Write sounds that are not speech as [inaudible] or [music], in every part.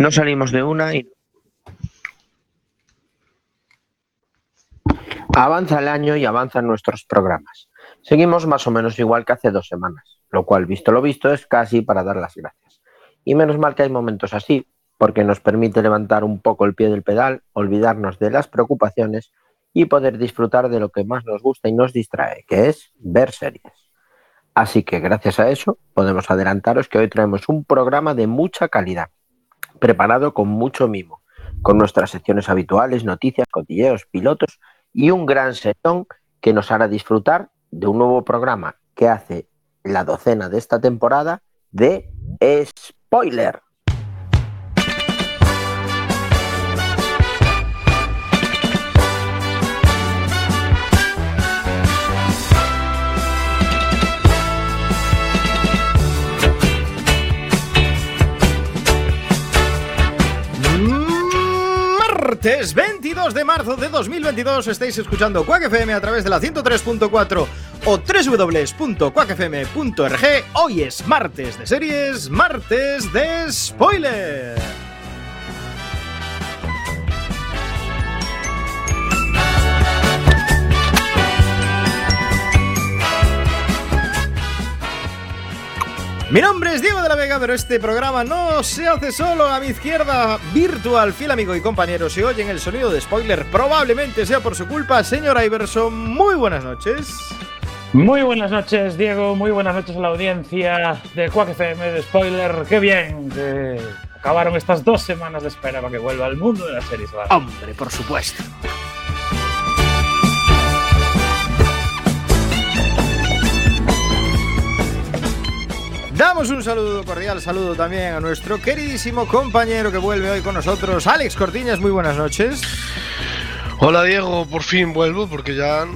No salimos de una y... Avanza el año y avanzan nuestros programas. Seguimos más o menos igual que hace dos semanas, lo cual, visto lo visto, es casi para dar las gracias. Y menos mal que hay momentos así, porque nos permite levantar un poco el pie del pedal, olvidarnos de las preocupaciones y poder disfrutar de lo que más nos gusta y nos distrae, que es ver series. Así que gracias a eso podemos adelantaros que hoy traemos un programa de mucha calidad, preparado con mucho mimo, con nuestras secciones habituales, noticias, cotilleos, pilotos y un gran setón que nos hará disfrutar de un nuevo programa que hace la docena de esta temporada de Spoiler. Martes 22 de marzo de 2022 estáis escuchando Quack FM a través de la 103.4 o www.quackfm.org. Hoy es martes de series, martes de spoiler. Mi nombre es Diego de la Vega, pero este programa no se hace solo. A mi izquierda, virtual, fiel amigo y compañero, si oyen el sonido de spoiler, probablemente sea por su culpa. Señor Iverson, muy buenas noches. Muy buenas noches, Diego. Muy buenas noches a la audiencia de Quack FM de Spoiler. Qué bien que acabaron estas dos semanas de espera para que vuelva al mundo de las series. ¿vale? Hombre, por supuesto. Damos un saludo cordial, saludo también a nuestro queridísimo compañero que vuelve hoy con nosotros, Alex Cortiñas. Muy buenas noches. Hola Diego, por fin vuelvo porque ya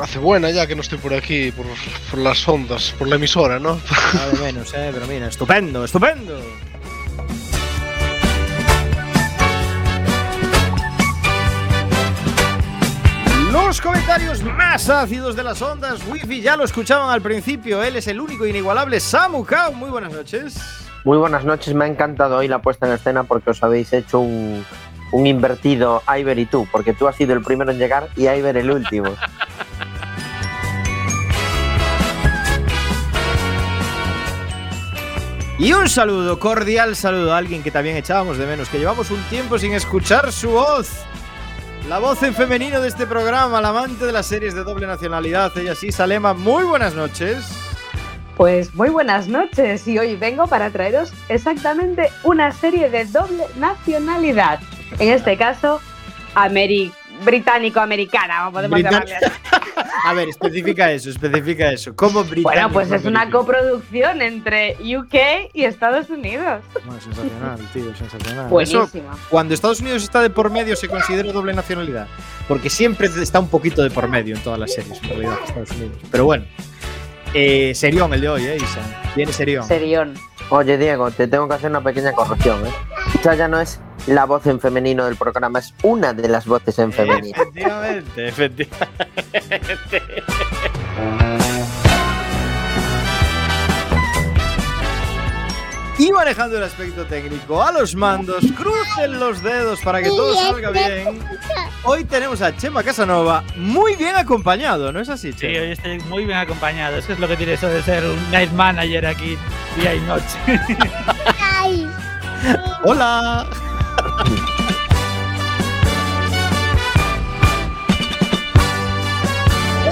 hace buena ya que no estoy por aquí, por, por las ondas, por la emisora, ¿no? Nada menos, eh, pero mira, estupendo, estupendo. Los comentarios más ácidos de las ondas wifi ya lo escuchaban al principio. Él es el único inigualable Samu Kao. Muy buenas noches. Muy buenas noches, me ha encantado hoy la puesta en escena porque os habéis hecho un, un invertido Iver y tú, porque tú has sido el primero en llegar y Iver el último. Y un saludo, cordial saludo a alguien que también echábamos de menos, que llevamos un tiempo sin escuchar su voz. La voz en femenino de este programa, la amante de las series de doble nacionalidad, ella sí, Salema. Muy buenas noches. Pues muy buenas noches y hoy vengo para traeros exactamente una serie de doble nacionalidad. En este caso, ameri británico-americana, podemos Britan- llamarle así. [laughs] A ver, especifica eso, especifica eso. ¿Cómo británico? Bueno, pues es una americano? coproducción entre UK y Estados Unidos. Bueno, sensacional, tío, sensacional. Eso, Buenísima. cuando Estados Unidos está de por medio, se considera doble nacionalidad. Porque siempre está un poquito de por medio en todas las series, en realidad, Estados Unidos. Pero bueno. Eh, serión el de hoy, ¿eh, Isa? Viene serión. Serión. Oye, Diego, te tengo que hacer una pequeña corrección, ¿eh? Esta ya no es la voz en femenino del programa, es una de las voces en femenino. Efectivamente, efectivamente. Y manejando el aspecto técnico a los mandos, crucen los dedos para que todo salga bien. Hoy tenemos a Chema Casanova muy bien acompañado, ¿no es así, Sí, Chema? hoy estoy muy bien acompañado. Eso es lo que tiene eso de ser un night manager aquí día y noche. ¡Hola!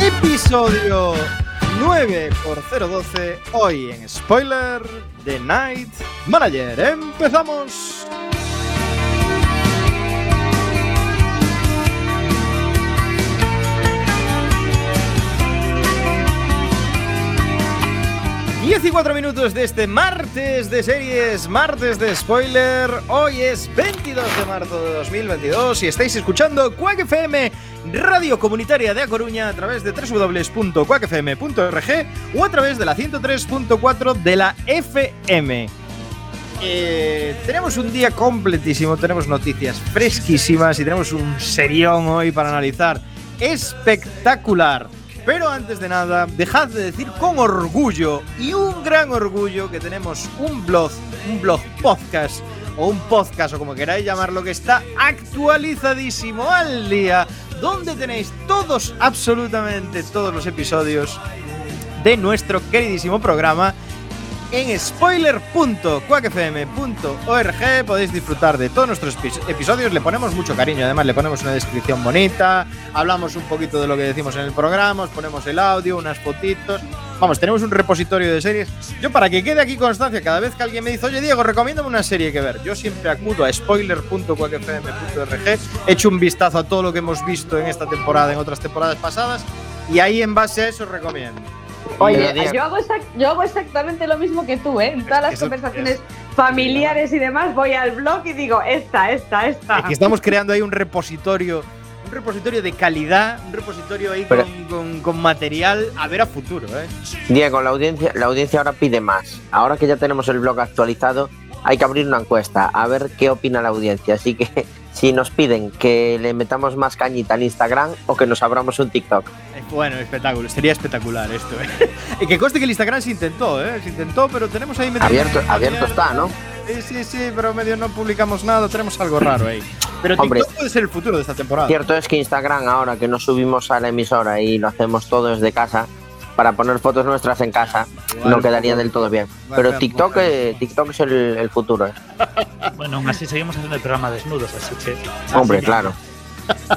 Episodio 9 por 012 hoy en Spoiler The Night Manager. ¡Empezamos! Diez y cuatro minutos de este martes de series, martes de spoiler. Hoy es 22 de marzo de 2022 y estáis escuchando Quack FM, radio comunitaria de A Coruña, a través de www.quackfm.org o a través de la 103.4 de la FM. Eh, tenemos un día completísimo, tenemos noticias fresquísimas y tenemos un serión hoy para analizar. Espectacular. Pero antes de nada, dejad de decir con orgullo y un gran orgullo que tenemos un blog, un blog podcast o un podcast o como queráis llamarlo, que está actualizadísimo al día, donde tenéis todos, absolutamente todos los episodios de nuestro queridísimo programa en spoiler.quackfm.org podéis disfrutar de todos nuestros episodios. Le ponemos mucho cariño, además le ponemos una descripción bonita, hablamos un poquito de lo que decimos en el programa, os ponemos el audio, unas fotitos. Vamos, tenemos un repositorio de series. Yo, para que quede aquí constancia, cada vez que alguien me dice, oye Diego, recomiéndame una serie que ver, yo siempre acudo a spoiler.quackfm.org, echo un vistazo a todo lo que hemos visto en esta temporada, en otras temporadas pasadas, y ahí en base a eso recomiendo. Oye, yo hago, yo hago, exactamente lo mismo que tú, ¿eh? En todas las conversaciones familiares y demás, voy al blog y digo, esta, esta, esta. Aquí estamos creando ahí un repositorio, un repositorio de calidad, un repositorio ahí con, con, material a ver a futuro, ¿eh? Diego, la audiencia, la audiencia ahora pide más. Ahora que ya tenemos el blog actualizado, hay que abrir una encuesta a ver qué opina la audiencia. Así que si nos piden que le metamos más cañita en Instagram o que nos abramos un TikTok. Eh, bueno, espectáculo, sería espectacular esto, ¿eh? [laughs] y que conste que el Instagram se intentó, ¿eh? Se intentó, pero tenemos ahí medio. Abierto, abierto está, ¿no? Sí, sí, sí, pero medio no publicamos nada, tenemos algo raro ahí. Pero TikTok puede ser el futuro de esta temporada. Cierto es que Instagram, ahora que nos subimos a la emisora y lo hacemos todo desde casa, para poner fotos nuestras en casa no quedaría del todo bien. Pero TikTok, eh, TikTok es el, futuro. ¿eh? Bueno, aún así seguimos haciendo el programa desnudos, así que. Hombre, claro.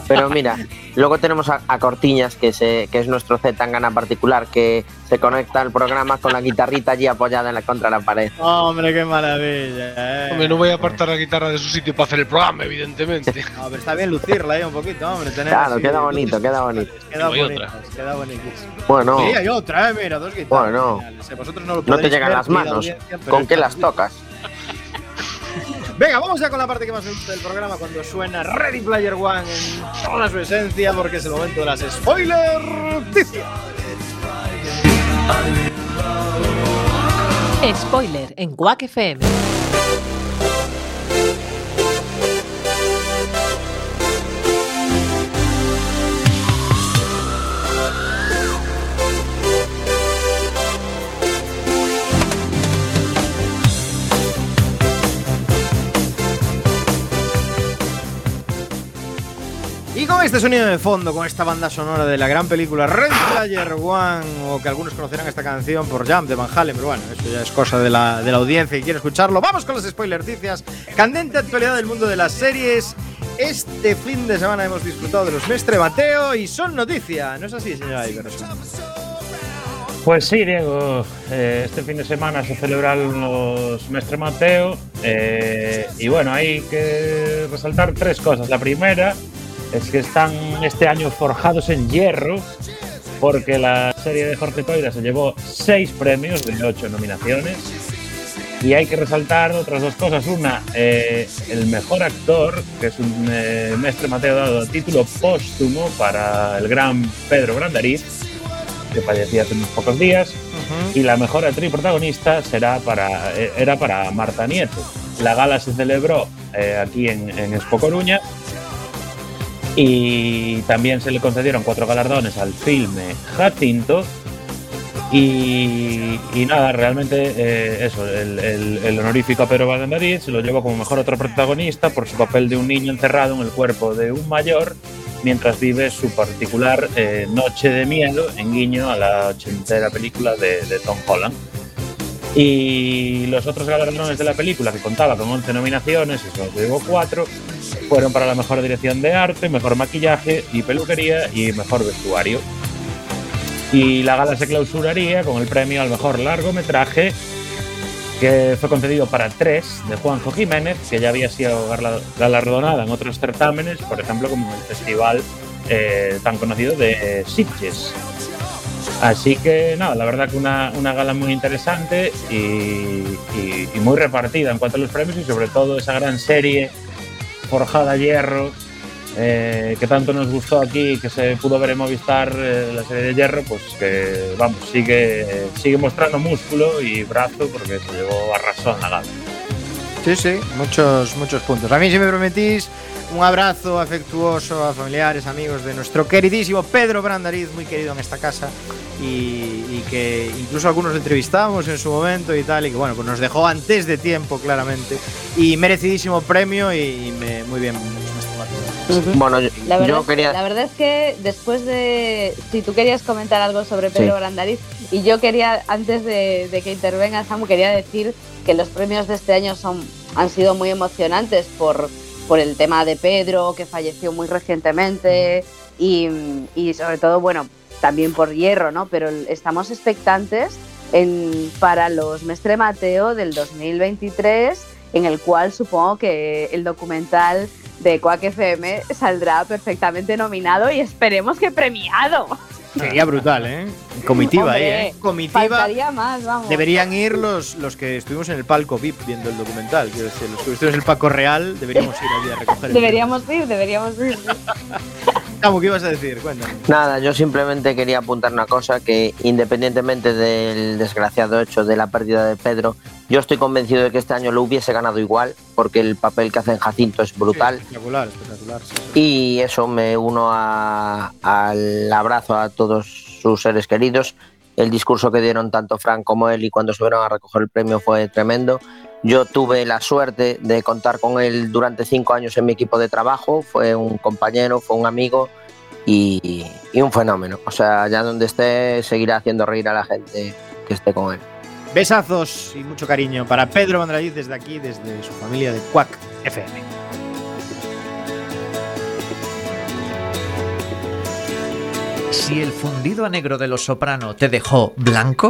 Pero mira, luego tenemos a, Cortiñas, que, se, que es nuestro Z gana particular, que se conecta al programa con la guitarrita allí apoyada en la, contra la pared. Hombre, qué maravilla. Eh. Hombre, no voy a apartar la guitarra de su sitio para hacer el programa, evidentemente. [laughs] no, pero está bien lucirla ahí un poquito, hombre. claro, queda bonito, queda bonito. Queda bonito, queda bonito. Bueno. Sí, hay otra, eh, mira, dos guitarras. Bueno, no, no te llegan las manos. ¿Con qué las tocas? Venga, vamos ya con la parte que más me gusta del programa cuando suena Ready Player One en toda su esencia, porque es el momento de las spoiler Spoiler en Quack FM. Este sonido de fondo, con esta banda sonora de la gran película Red Player One, o que algunos conocerán esta canción por Jump de Van Halen, pero bueno, eso ya es cosa de la, de la audiencia y quiere escucharlo. Vamos con los spoilerticias. Candente actualidad del mundo de las series. Este fin de semana hemos disfrutado de los Mestre Mateo y son noticia, ¿no es así, señora Iverson? Pues sí, Diego. Eh, este fin de semana se celebran los Mestre Mateo. Eh, y bueno, hay que resaltar tres cosas. La primera es que están este año forjados en hierro porque la serie de Jorge Toira se llevó seis premios de ocho nominaciones y hay que resaltar otras dos cosas. Una, eh, el mejor actor, que es un eh, mestre Mateo dado título póstumo para el gran Pedro Brandariz, que fallecía hace unos pocos días. Y la mejor actriz protagonista será para, eh, era para Marta Nieto. La gala se celebró aquí en, en Expo Coruña y también se le concedieron cuatro galardones al filme Jacinto. Y, nada, realmente eh, eso, el, honorífico a Pedro Valendariz se lo llevó como mejor otro protagonista por su papel de un niño encerrado en el cuerpo de un mayor mientras vive su particular eh, Noche de Miedo en guiño a la ochentera película de, de Tom Holland. Y los otros galardones de la película, que contaba con 11 nominaciones y solo llevó 4, fueron para la mejor dirección de arte, mejor maquillaje y peluquería y mejor vestuario. Y la gala se clausuraría con el premio al mejor largometraje, que fue concedido para tres de Juanjo Jiménez, que ya había sido galardonada en otros certámenes, por ejemplo, como el festival eh, tan conocido de Sitges. Así que nada, la verdad que una, gala muy interesante y, muy repartida en cuanto a los premios y sobre todo esa gran serie forjada hierro eh, que tanto nos gustó aquí que se pudo ver en Movistar eh, la serie de hierro, pues que vamos, sigue, sigue mostrando músculo y brazo porque se llevó a razón la gala. Sí, sí, muchos, muchos puntos. A mí, si me permitís, un abrazo afectuoso a familiares, amigos de nuestro queridísimo Pedro Brandariz, muy querido en esta casa, y, y que incluso algunos entrevistamos en su momento y tal, y que bueno, pues nos dejó antes de tiempo, claramente, y merecidísimo premio, y me- muy bien, Bueno, yo, La verdad, yo quería. la verdad es que después de. Si tú querías comentar algo sobre Pedro Sí. Brandariz, y yo quería, antes de, de que intervenga Samu, quería decir que los premios de este año son, han sido muy emocionantes por, por el tema de Pedro, que falleció muy recientemente, y, y sobre todo, bueno, también por Hierro, ¿no? Pero estamos expectantes en, para los Mestre Mateo del 2023, en el cual supongo que el documental de Quack FM saldrá perfectamente nominado y esperemos que premiado. Sería brutal, ¿eh? Comitiva ahí, Hombre, ¿eh? Comitiva. Más, vamos. Deberían ir los, los que estuvimos en el palco VIP viendo el documental. Quiero decir, los que estuvimos en el palco real, deberíamos ir allí a recoger el Deberíamos ir, deberíamos ir. [laughs] Samu, ¿qué ibas a decir? Cuéntame. Nada, yo simplemente quería apuntar una cosa que independientemente del desgraciado hecho de la pérdida de Pedro, yo estoy convencido de que este año lo hubiese ganado igual, porque el papel que hace en Jacinto es brutal. Sí, espectacular, espectacular. sí, sí. Y eso me uno a- al abrazo a todos sus seres queridos. El discurso que dieron tanto Frank como él y cuando subieron a recoger el premio fue tremendo. Yo tuve la suerte de contar con él durante cinco años en mi equipo de trabajo. Fue un compañero, fue un amigo y, y un fenómeno. O sea, allá donde esté, seguirá haciendo reír a la gente que esté con él. Besazos y mucho cariño para Pedro Mandraliz desde aquí, desde su familia de Quack FM. Si el fundido a negro de los soprano te dejó blanco,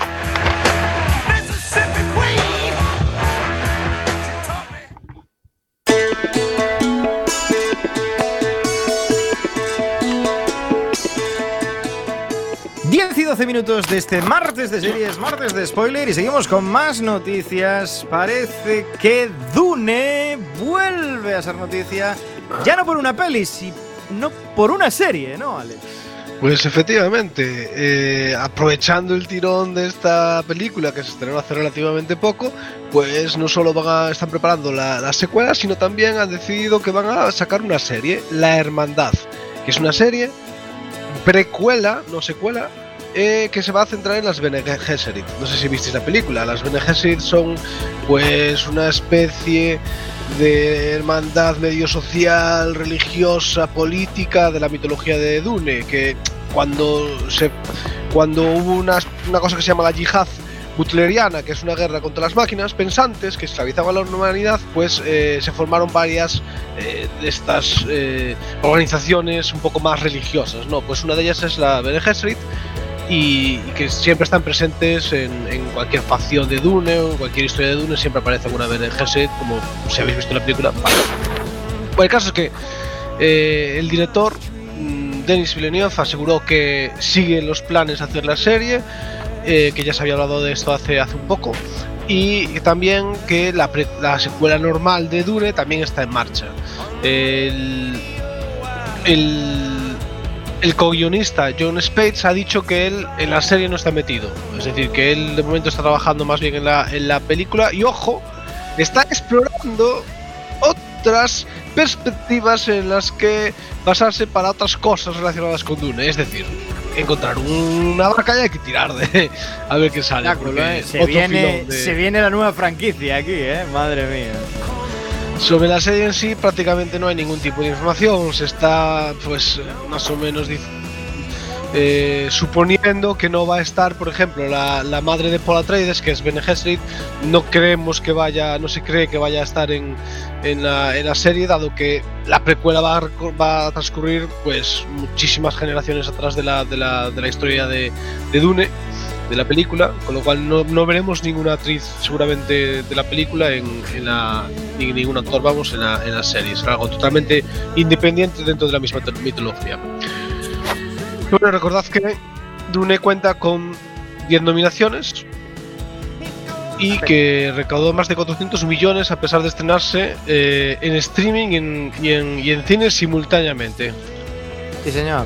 12 minutos de este martes de series, martes de spoiler y seguimos con más noticias. Parece que Dune vuelve a ser noticia, ya no por una peli, sino por una serie, ¿no, Alex? Pues efectivamente, eh, aprovechando el tirón de esta película que se estrenó hace relativamente poco, pues no solo van a, están preparando la, la secuela, sino también han decidido que van a sacar una serie, La Hermandad, que es una serie precuela, no secuela, eh, que se va a centrar en las Bene Gesserit. No sé si visteis la película. Las Bene Gesserit son pues una especie de hermandad medio social, religiosa, política de la mitología de Dune, que cuando se cuando hubo una, cosa que se llama la yihad butleriana, que es una guerra contra las máquinas pensantes que esclavizaban a la humanidad, pues eh, se formaron varias eh, de estas organizaciones un poco más religiosas, ¿no? Pues una de ellas es la Bene Gesserit y, y que siempre están presentes en, en cualquier facción de Dune o en cualquier historia de Dune, siempre aparece alguna Bene Gesserit, como si habéis visto la película. Vale. Pues el caso es que eh, el director mm, Denis Villeneuve aseguró que sigue los planes de hacer la serie, eh, que ya se había hablado de esto hace, hace un poco, y también que la, pre- la secuela normal de Dune también está en marcha. El, el, el co-guionista John Spates ha dicho que él en la serie no está metido, es decir, que él de momento está trabajando más bien en la, en la película y ojo, está explorando otras perspectivas en las que basarse para otras cosas relacionadas con Dune, es decir, encontrar una vaca y hay que tirar de a ver qué sale. ¿eh? Se viene, de- se viene la nueva franquicia aquí, ¿eh? Madre mía. Sobre la serie en sí prácticamente no hay ningún tipo de información, se está pues más o menos eh, suponiendo que no va a estar, por ejemplo, la, madre de Paul Atreides, que es Bene Gesserit, no creemos que vaya, no se cree que vaya a estar en, en, la, en la serie, dado que la precuela va a, va a transcurrir pues muchísimas generaciones atrás de la, de la, de la historia de Dune de la película, con lo cual no, no veremos ninguna actriz seguramente de la película en, en la, ni ningún actor, vamos, en la, en la serie. Será algo totalmente independiente dentro de la misma mitología. Bueno, recordad que Dune cuenta con 10 nominaciones y que recaudó más de 400 millones a pesar de estrenarse eh, en streaming y en, y en, y en cines simultáneamente. Sí, señor.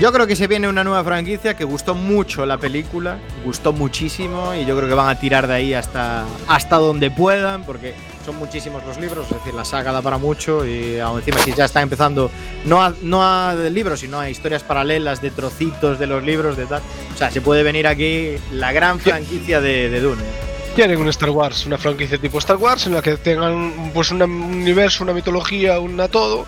Yo creo que se viene una nueva franquicia que gustó mucho la película, gustó muchísimo y yo creo que van a tirar de ahí hasta, hasta donde puedan porque son muchísimos los libros, es decir, la saga da para mucho y aún encima si ya están empezando no a, no a libros, sino a historias paralelas de trocitos de los libros, de tal. O sea, se puede venir aquí la gran franquicia de, de Dune. Quieren un Star Wars, una franquicia tipo Star Wars en la que tengan pues un universo, una mitología, una todo,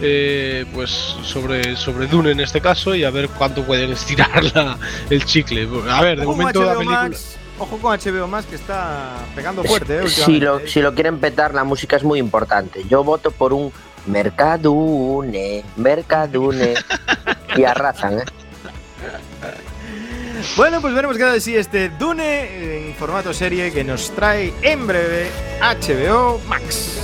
eh, pues sobre, sobre Dune en este caso y a ver cuánto pueden estirar la- el chicle. A ver, de Ojo momento la película... Max, ojo con HBO Max que está pegando fuerte, eh, Si lo, si lo quieren petar, la música es muy importante. Yo voto por un Mercadune, Mercadune. [laughs] y arrasan, ¿eh? Bueno, pues veremos qué tal si este Dune en formato serie que nos trae en breve HBO Max.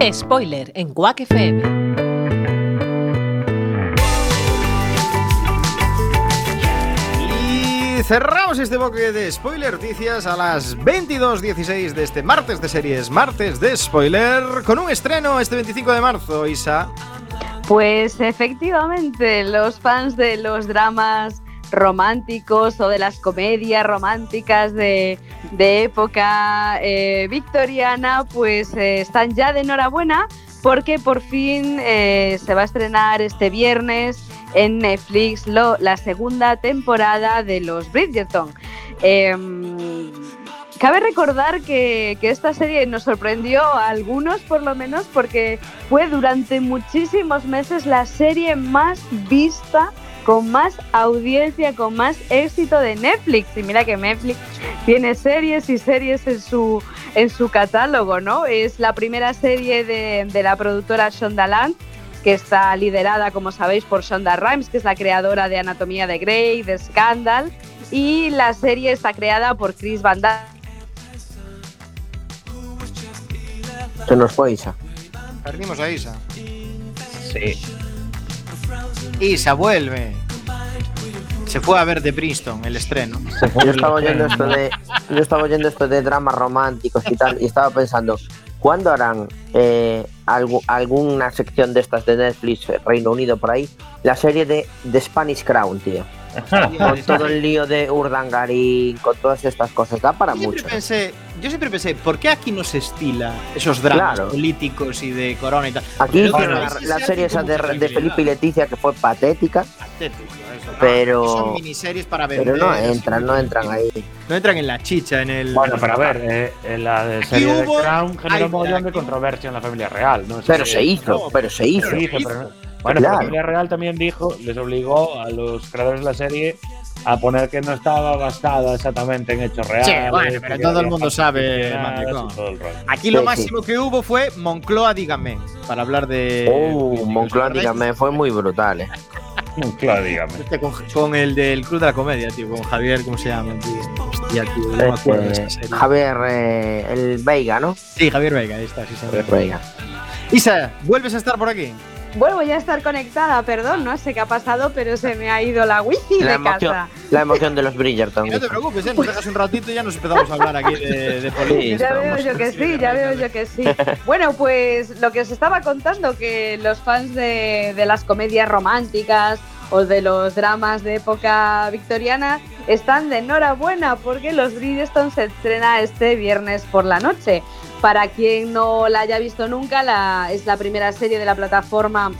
Spoiler en Quack FM. Y cerramos este bloque de spoiler noticias a las 22.16 de este martes de series, martes de spoiler, con un estreno este 25 de marzo, Isa. Pues efectivamente, los fans de los dramas románticos o de las comedias románticas de, de época eh, victoriana, pues eh, están ya de enhorabuena porque por fin eh, se va a estrenar este viernes en Netflix la segunda temporada de los Bridgerton. Em, Cabe recordar que, que esta serie nos sorprendió a algunos, por lo menos, porque fue durante muchísimos meses la serie más vista, con más audiencia, con más éxito de Netflix. Y mira que Netflix tiene series y series en su, en su catálogo, ¿no? Es la primera serie de, de la productora Shondaland que está liderada, como sabéis, por Shonda Rhimes, que es la creadora de Anatomía de Grey, de Scandal, y la serie está creada por Chris Van Damme. Se nos fue Isa. Perdimos a Isa. Sí. Isa vuelve. Se fue a ver de Princeton el estreno. Yo estaba oyendo esto de, yo estaba oyendo esto de dramas románticos y tal, y estaba pensando, ¿cuándo harán eh, algu- alguna sección de estas de Netflix, eh, Reino Unido por ahí? La serie de The Spanish Crown, tío. [laughs] Con todo el lío de Urdangarín, con todas estas cosas. Da para Yo siempre mucho. pensé, yo siempre pensé, ¿por qué aquí no se estila esos dramas Claro. políticos y de corona y tal? Aquí hicieron la, serie esa de, de Felipe y. Leticia que fue patética, Patético, eso, no. Pero- Son miniseries para ver. pero no entran, no entran ahí. No entran en la chicha, en el. Bueno, pero a ver, eh, en la de serie de Crown generó un montón de controversia en la familia real, ¿no? Pero se hizo, pero se hizo. se hizo, pero no- Bueno, Claro. la familia real también dijo, les obligó a los creadores de la serie a poner que no estaba basada exactamente en hechos reales. Sí, bueno, pero que todo el mundo sabe. Aquí lo Sí, máximo que hubo fue Moncloa, dígame, para hablar de. Oh, Moncloa, dígame, fue muy brutal, eh. Claro, dígame. Este con, con el del Club de la Comedia, tío, con Javier, ¿cómo se llama? Tío? Hostia, tío, no me acuerdo de esa Este, serie. Javier, eh, el Veiga, ¿no? Sí, Javier Vega, ahí está, sí, Javier. Veiga. Isa, ¿vuelves a estar por aquí? Vuelvo ya a estar conectada, perdón, no sé qué ha pasado, pero se me ha ido la wifi La de emoción, casa. la emoción de los Bridgerton. No te preocupes, ¿eh? nos dejas un ratito y ya nos empezamos a hablar aquí de, de política. Ya veo yo que sí, ya veo yo que sí. [laughs] Bueno, pues lo que os estaba contando, que los fans de, de las comedias románticas o de los dramas de época victoriana están de enhorabuena porque los Bridgestone se estrena este viernes por la noche. Para quien no la haya visto nunca, es la primera serie de la plataforma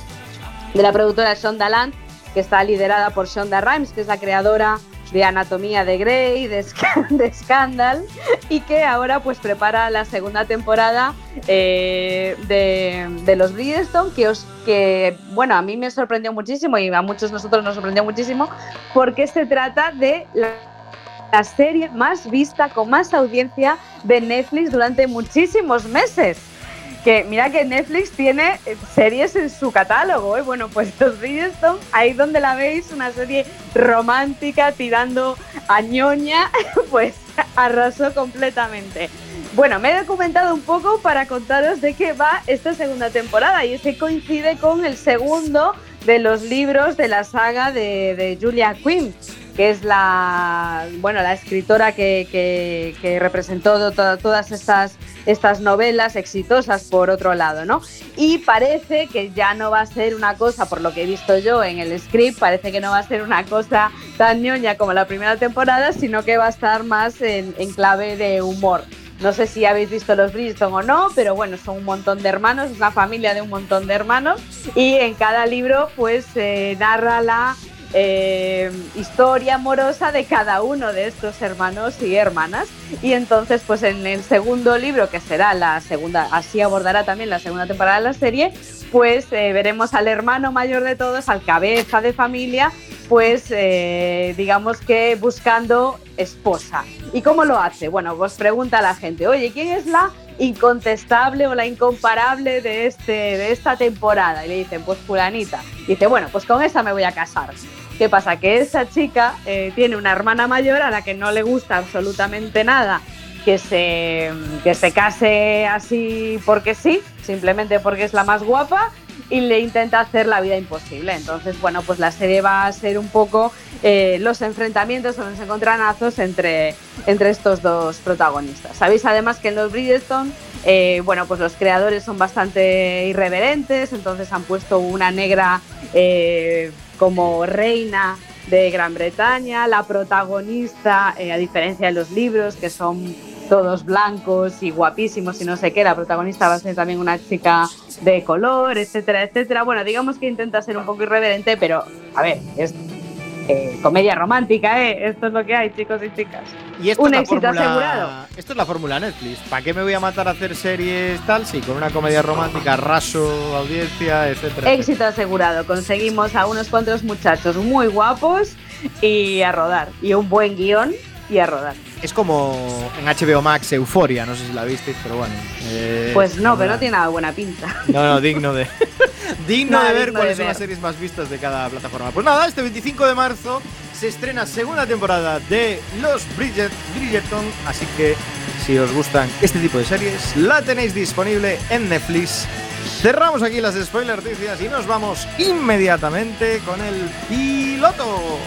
de la productora Shondaland, que está liderada por Shonda Rhimes, que es la creadora de Anatomía de Grey, de, Sc- [laughs] de Scandal, y que ahora pues prepara la segunda temporada eh, de, de los Bridgestone, que, bueno, a mí me sorprendió muchísimo y a muchos nosotros nos sorprendió muchísimo, porque se trata de la, la serie más vista, con más audiencia de Netflix durante muchísimos meses. que mira que Netflix tiene eh, series en su catálogo. ¿eh? Bueno, pues [laughs] los Bridgestone, ahí donde la veis, una serie romántica tirando a ñoña, [laughs] pues arrasó completamente. Bueno, me he documentado un poco para contaros de qué va esta segunda temporada y es que coincide con el segundo de los libros de la saga de, de Julia Quinn, que es la, bueno, la escritora que, que- representó to- todas estas, estas novelas exitosas por otro lado, ¿no? Y parece que ya no va a ser una cosa, por lo que he visto yo en el script, parece que no va a ser una cosa tan ñoña como la primera temporada, sino que va a estar más en, en clave de humor. No sé si habéis visto los Bridgestone o no, pero bueno, son un montón de hermanos, es una familia de un montón de hermanos y en cada libro pues eh, narra la eh, historia amorosa de cada uno de estos hermanos y hermanas. Y entonces pues en el segundo libro, que será la segunda, así abordará también la segunda temporada de la serie, pues eh, veremos al hermano mayor de todos, al cabeza de familia, pues eh, digamos que buscando esposa. ¿Y cómo lo hace? Bueno, pues pregunta a la gente, oye, ¿quién es la incontestable o la incomparable de, este, de esta temporada? Y le dicen, pues fulanita. Dice, bueno, pues con esa me voy a casar. ¿Qué pasa? Que esa chica eh, tiene una hermana mayor a la que no le gusta absolutamente nada que se, que se case así porque sí, simplemente porque es la más guapa y le intenta hacer la vida imposible. Entonces, bueno, pues la serie va a ser un poco eh, los enfrentamientos o los encontranazos entre, entre estos dos protagonistas. Sabéis además que en los Bridgestone, eh, bueno, pues los creadores son bastante irreverentes, entonces han puesto una negra eh, como reina de Gran Bretaña, la protagonista, a diferencia de los libros, que son todos blancos y guapísimos y no sé qué, la protagonista va a ser también una chica de color, etcétera, etcétera. Bueno, digamos que intenta ser un poco irreverente, pero a ver, es eh, comedia romántica, ¿eh? Esto es lo que hay, chicos y chicas. Y esto Un es éxito fórmula- asegurado. Esto es la fórmula Netflix. ¿Para qué me voy a matar a hacer series tal? Sí, con una comedia romántica, raso, audiencia, etcétera. Éxito asegurado. Conseguimos a unos cuantos muchachos muy guapos y a rodar. Y un buen guion y a rodar. Es como en HBO Max Euforia, no sé si la visteis, pero bueno. eh, Pues no, pero no tiene nada buena pinta. No, no, digno de. [laughs] digno Nada de ver digno cuáles de son las series más vistas de cada plataforma. Pues nada, este 25 de marzo se estrena segunda temporada de Los Bridget, Bridgerton. Así que si os gustan este tipo de series, la tenéis disponible en Netflix. Cerramos aquí las spoiler noticias y nos vamos inmediatamente con el piloto.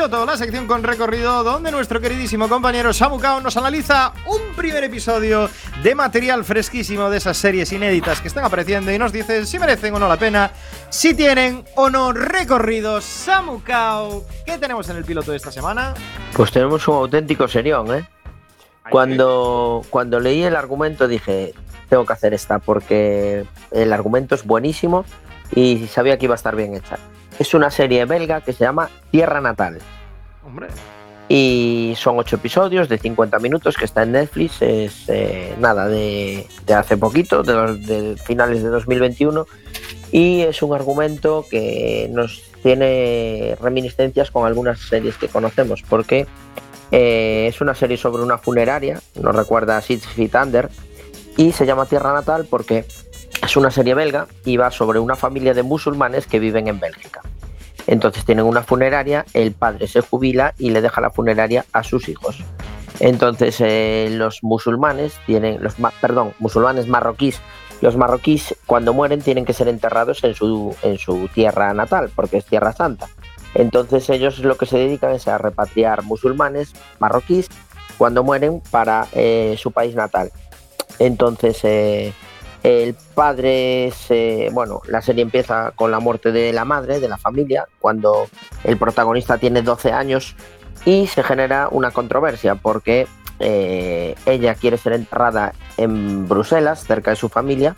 Piloto, la sección con recorrido donde nuestro queridísimo compañero Samu Kao nos analiza un primer episodio de material fresquísimo de esas series inéditas que están apareciendo y nos dice si merecen o no la pena, si tienen o no recorrido. Samu Kao, ¿qué tenemos en el piloto de esta semana? Pues tenemos un auténtico serión, ¿eh? Cuando, cuando leí el argumento dije, tengo que hacer esta porque el argumento es buenísimo y sabía que iba a estar bien hecha. Es una serie belga que se llama Tierra Natal. Hombre, y son ocho episodios de 50 minutos que está en Netflix. Es eh, nada de, de hace poquito, de, los, de finales de 2021 y es un argumento que nos tiene reminiscencias con algunas series que conocemos porque eh, es una serie sobre una funeraria, nos recuerda a Six Feet Under y se llama Tierra Natal porque es una serie belga y va sobre una familia de musulmanes que viven en Bélgica. Entonces tienen una funeraria, el padre se jubila y le deja la funeraria a sus hijos. Entonces eh, los musulmanes tienen, los perdón, musulmanes marroquíes, los marroquíes cuando mueren tienen que ser enterrados en su, en su tierra natal, porque es tierra santa. Entonces ellos lo que se dedican es a repatriar musulmanes marroquíes cuando mueren para eh, su país natal. Entonces eh, el padre se, bueno, la serie empieza con la muerte de la madre, de la familia, cuando el protagonista tiene 12 años y se genera una controversia porque eh, ella quiere ser enterrada en Bruselas, cerca de su familia.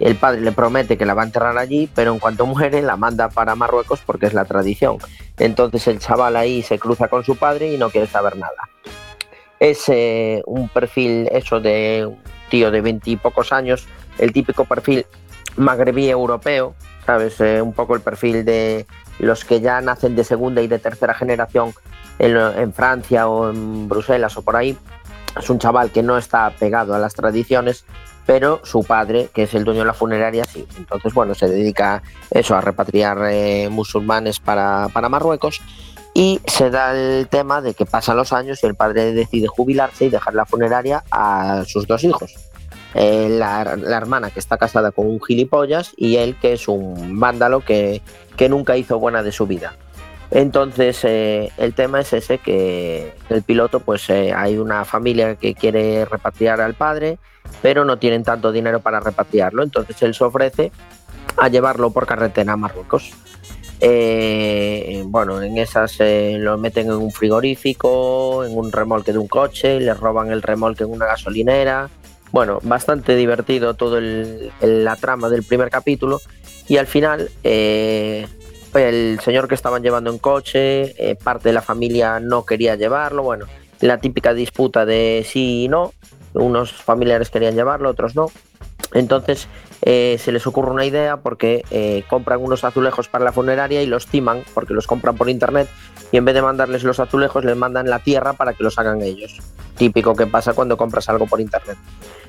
El padre le promete que la va a enterrar allí, pero en cuanto [laughs] muere la manda para Marruecos porque es la tradición. Entonces el chaval ahí se cruza con su padre y no quiere saber nada. es eh, un perfil eso de un tío de veintipocos años, el típico perfil magrebí europeo, ¿sabes? Eh, un poco el perfil de los que ya nacen de segunda y de tercera generación en, Francia o en Bruselas o por ahí. Es un chaval que no está pegado a las tradiciones, pero su padre, que es el dueño de la funeraria, sí. Entonces, bueno, se dedica eso a repatriar eh, musulmanes para, para Marruecos y se da el tema de que pasan los años y el padre decide jubilarse y dejar la funeraria a sus dos hijos. Eh, la, la hermana que está casada con un gilipollas y él que es un vándalo que, que nunca hizo buena de su vida. Entonces eh, el tema es ese que el piloto pues eh, hay una familia que quiere repatriar al padre pero no tienen tanto dinero para repatriarlo entonces él se ofrece a llevarlo por carretera a Marruecos. Eh, bueno, en esas eh, lo meten en un frigorífico, en un remolque de un coche, le roban el remolque en una gasolinera. Bueno, bastante divertido todo la trama del primer capítulo. Y al final, eh, el señor que estaban llevando en coche, eh, parte de la familia no quería llevarlo. Bueno, la típica disputa de sí y no. Unos familiares querían llevarlo, otros no. Entonces eh, se les ocurre una idea porque eh, compran unos azulejos para la funeraria y los timan porque los compran por internet y en vez de mandarles los azulejos les mandan la tierra para que los hagan ellos. Típico que pasa cuando compras algo por internet.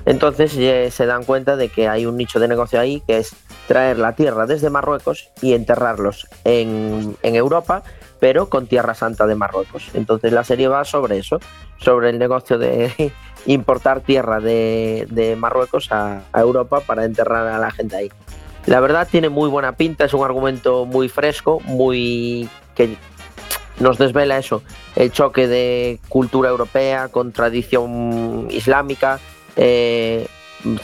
Entonces eh, se dan cuenta de que hay un nicho de negocio ahí que es traer la tierra desde Marruecos y enterrarlos en, en Europa, pero con Tierra Santa de Marruecos. Entonces la serie va sobre eso, sobre el negocio de [laughs] importar tierra de, de Marruecos a, a Europa para enterrar a la gente ahí. La verdad tiene muy buena pinta, es un argumento muy fresco, muy que nos desvela eso, el choque de cultura europea con tradición islámica. eh,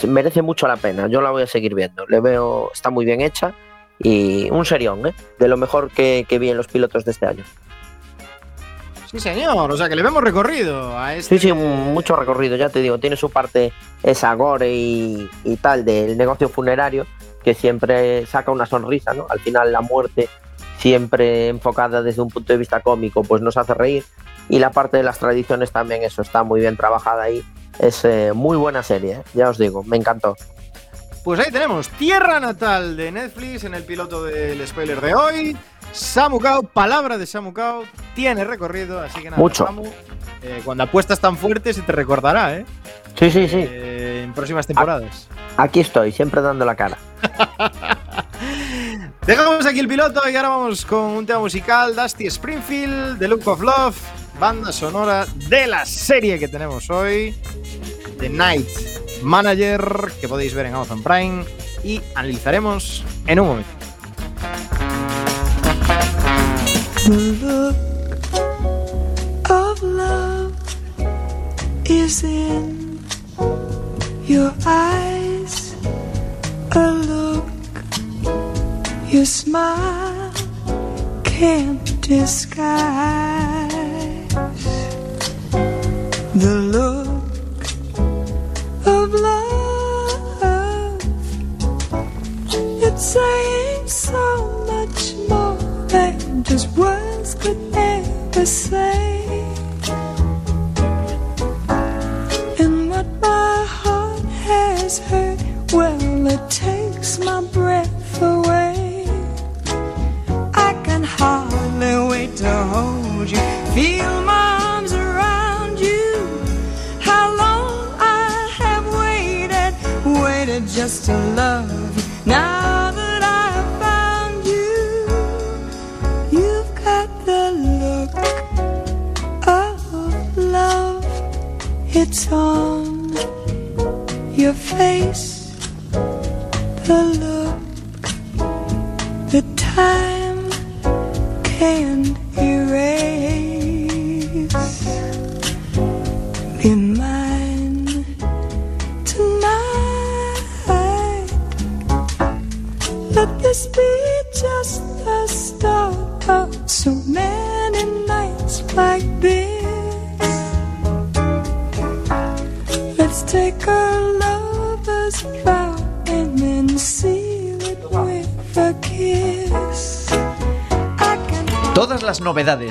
merece mucho la pena, yo la voy a seguir viendo. Le veo, está muy bien hecha y un serión, ¿eh? de lo mejor que, que vi en los pilotos de este año. Sí, señor. O sea, que le vemos recorrido a este. Sí, sí, mucho recorrido, ya te digo, tiene su parte esa gore y, y tal del negocio funerario que siempre saca una sonrisa, ¿no? Al final la muerte siempre enfocada desde un punto de vista cómico pues nos hace reír y la parte de las tradiciones también, eso está muy bien trabajada ahí. Es eh, muy buena serie, ¿eh? ya os digo, me encantó. Pues ahí tenemos Tierra Natal de Netflix en el piloto del spoiler de hoy. Samu Kao, palabra de Samu Kao, tiene recorrido, así que nada, Mucho. Samu, eh, cuando apuestas tan fuerte se te recordará, ¿eh? Sí, sí, sí. En próximas temporadas. Aquí estoy, siempre dando la cara. [laughs] Dejamos aquí el piloto y ahora vamos con un tema musical, Dusty Springfield, The Look of Love, banda sonora de la serie que tenemos hoy, The Night Manager, que podéis ver en Amazon Prime y analizaremos en un momento. The look of love is in your eyes. A look your smile can't disguise. The look of love. It's saying so much more than just words could ever say. And what my heart has heard, well, it takes my breath away. Can hardly wait to hold you, feel my arms around you. How long I have waited, waited just to love you. Now that I've found you, you've got the look of love. It's on your face, the look, hand.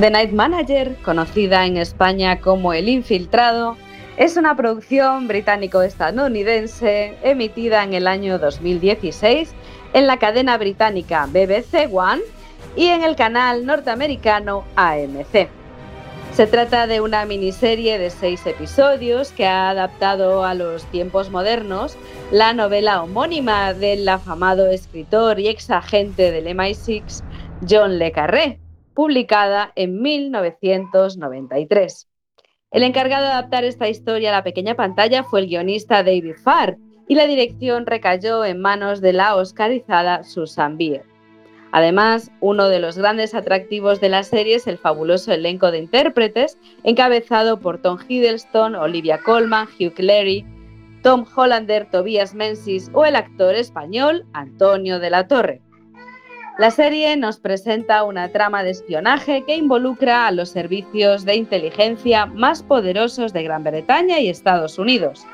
The Night Manager, conocida en España como El Infiltrado, es una producción británico-estadounidense emitida en el año 2016 en la cadena británica BBC One y en el canal norteamericano AMC. Se trata de una miniserie de seis episodios que ha adaptado a los tiempos modernos la novela homónima del afamado escritor y ex agente del MI6 John Le Carré, publicada en 1993. El encargado de adaptar esta historia a la pequeña pantalla fue el guionista David Farr y la dirección recayó en manos de la oscarizada Susan Bier. Además, uno de los grandes atractivos de la serie es el fabuloso elenco de intérpretes, encabezado por Tom Hiddleston, Olivia Colman, Hugh Cleary, Tom Hollander, Tobias Menzies o el actor español Antonio de la Torre. La serie nos presenta una trama de espionaje que involucra a los servicios de inteligencia más poderosos de Gran Bretaña y Estados Unidos,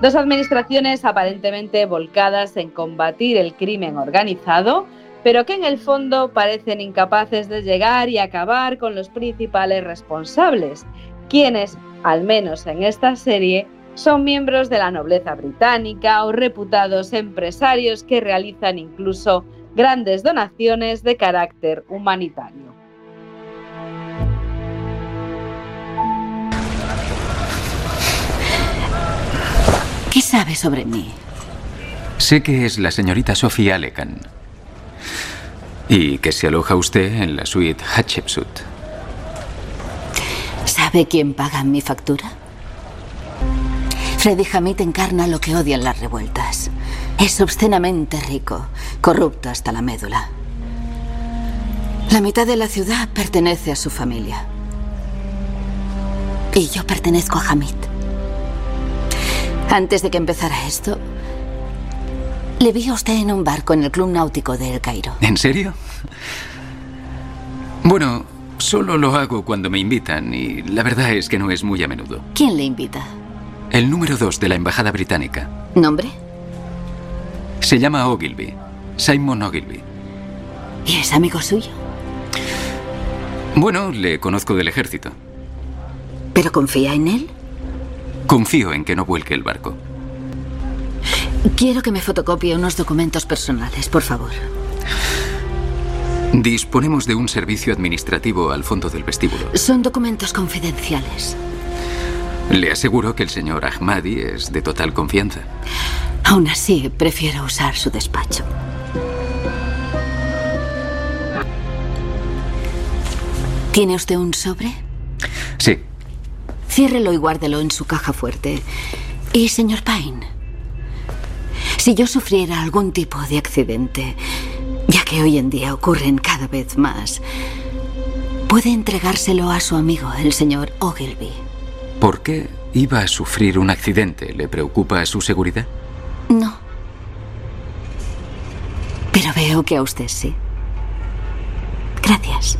dos administraciones aparentemente volcadas en combatir el crimen organizado, pero que en el fondo parecen incapaces de llegar y acabar con los principales responsables, quienes, al menos en esta serie, son miembros de la nobleza británica o reputados empresarios que realizan incluso grandes donaciones de carácter humanitario. ¿Qué sabe sobre mí? Sé que es la señorita Sophie Alekan. Y que se aloja usted en la suite Hatshepsut. ¿Sabe quién paga mi factura? Freddy Hamid encarna lo que odian las revueltas. Es obscenamente rico, corrupto hasta la médula. La mitad de la ciudad pertenece a su familia. Y yo pertenezco a Hamid. Antes de que empezara esto, le vi a usted en un barco en el Club Náutico de El Cairo. ¿En serio? Bueno, solo lo hago cuando me invitan y la verdad es que no es muy a menudo. ¿Quién le invita? El número dos de la Embajada Británica. ¿Nombre? Se llama Ogilvy. Simon Ogilvy. ¿Y es amigo suyo? Bueno, le conozco del ejército. ¿Pero confía en él? Confío en que no vuelque el barco. Quiero que me fotocopie unos documentos personales, por favor. Disponemos de un servicio administrativo al fondo del vestíbulo. Son documentos confidenciales. Le aseguro que el señor Ahmadi es de total confianza. Aún así, prefiero usar su despacho. ¿Tiene usted un sobre? Sí. Ciérrelo y guárdelo en su caja fuerte. Y, señor Pine, si yo sufriera algún tipo de accidente, ya que hoy en día ocurren cada vez más, puede entregárselo a su amigo, el señor Ogilvy. ¿Por qué iba a sufrir un accidente? ¿Le preocupa su seguridad? No. Pero veo que a usted sí. Gracias.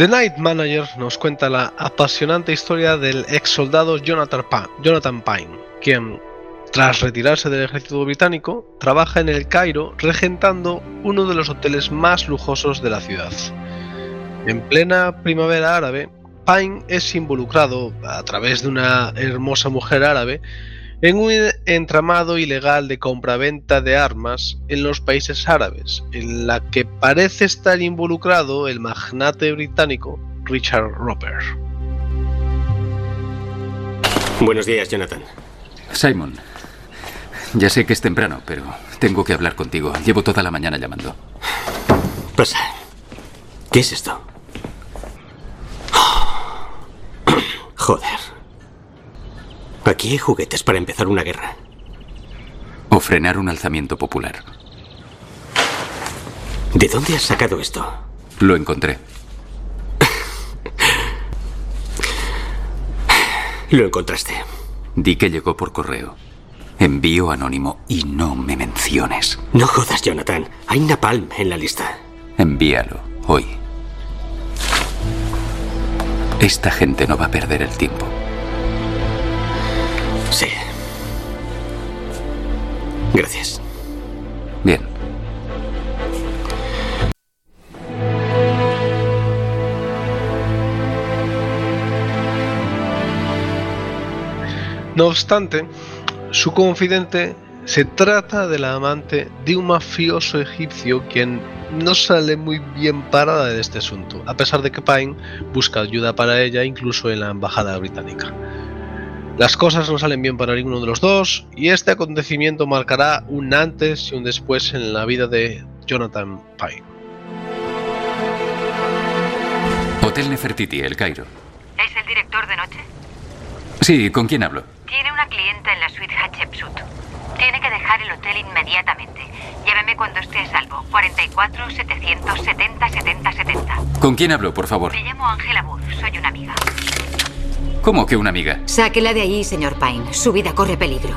The Night Manager nos cuenta la apasionante historia del ex soldado Jonathan, Pine, quien, tras retirarse del ejército británico, trabaja en el Cairo regentando uno de los hoteles más lujosos de la ciudad. En plena primavera árabe, Pine es involucrado, a través de una hermosa mujer árabe, en un entramado ilegal de compraventa de armas en los países árabes, en la que parece estar involucrado el magnate británico Richard Roper. Buenos días, Jonathan. Simon, ya sé que es temprano, pero tengo que hablar contigo. Llevo toda la mañana llamando. pasa? ¿Qué es esto? [clears throat] Joder. Aquí hay juguetes para empezar una guerra. O frenar un alzamiento popular. ¿De dónde has sacado esto? Lo encontré. [clears throat] Lo encontraste. Di que llegó por correo. Envío anónimo y no me menciones. No jodas, Jonathan. Hay napalm en la lista. Envíalo hoy. Esta gente no va a perder el tiempo. Sí. Gracias. Bien. No obstante, su confidente se trata de la amante de un mafioso egipcio quien no sale muy bien parada de este asunto, a pesar de que Pine busca ayuda para ella incluso en la embajada británica. Las cosas no salen bien para ninguno de los dos y este acontecimiento marcará un antes y un después en la vida de Jonathan Pine. Hotel Nefertiti, El Cairo. ¿Es el director de noche? Sí, ¿con quién hablo? Tiene una clienta en la suite Hatshepsut. Tiene que dejar el hotel inmediatamente. Lléveme cuando esté a salvo. 44 770 70 70. ¿Con quién hablo, por favor? Me llamo Angela Wood. Soy una amiga. ¿Cómo que una amiga? Sáquela de allí, señor Pine. Su vida corre peligro.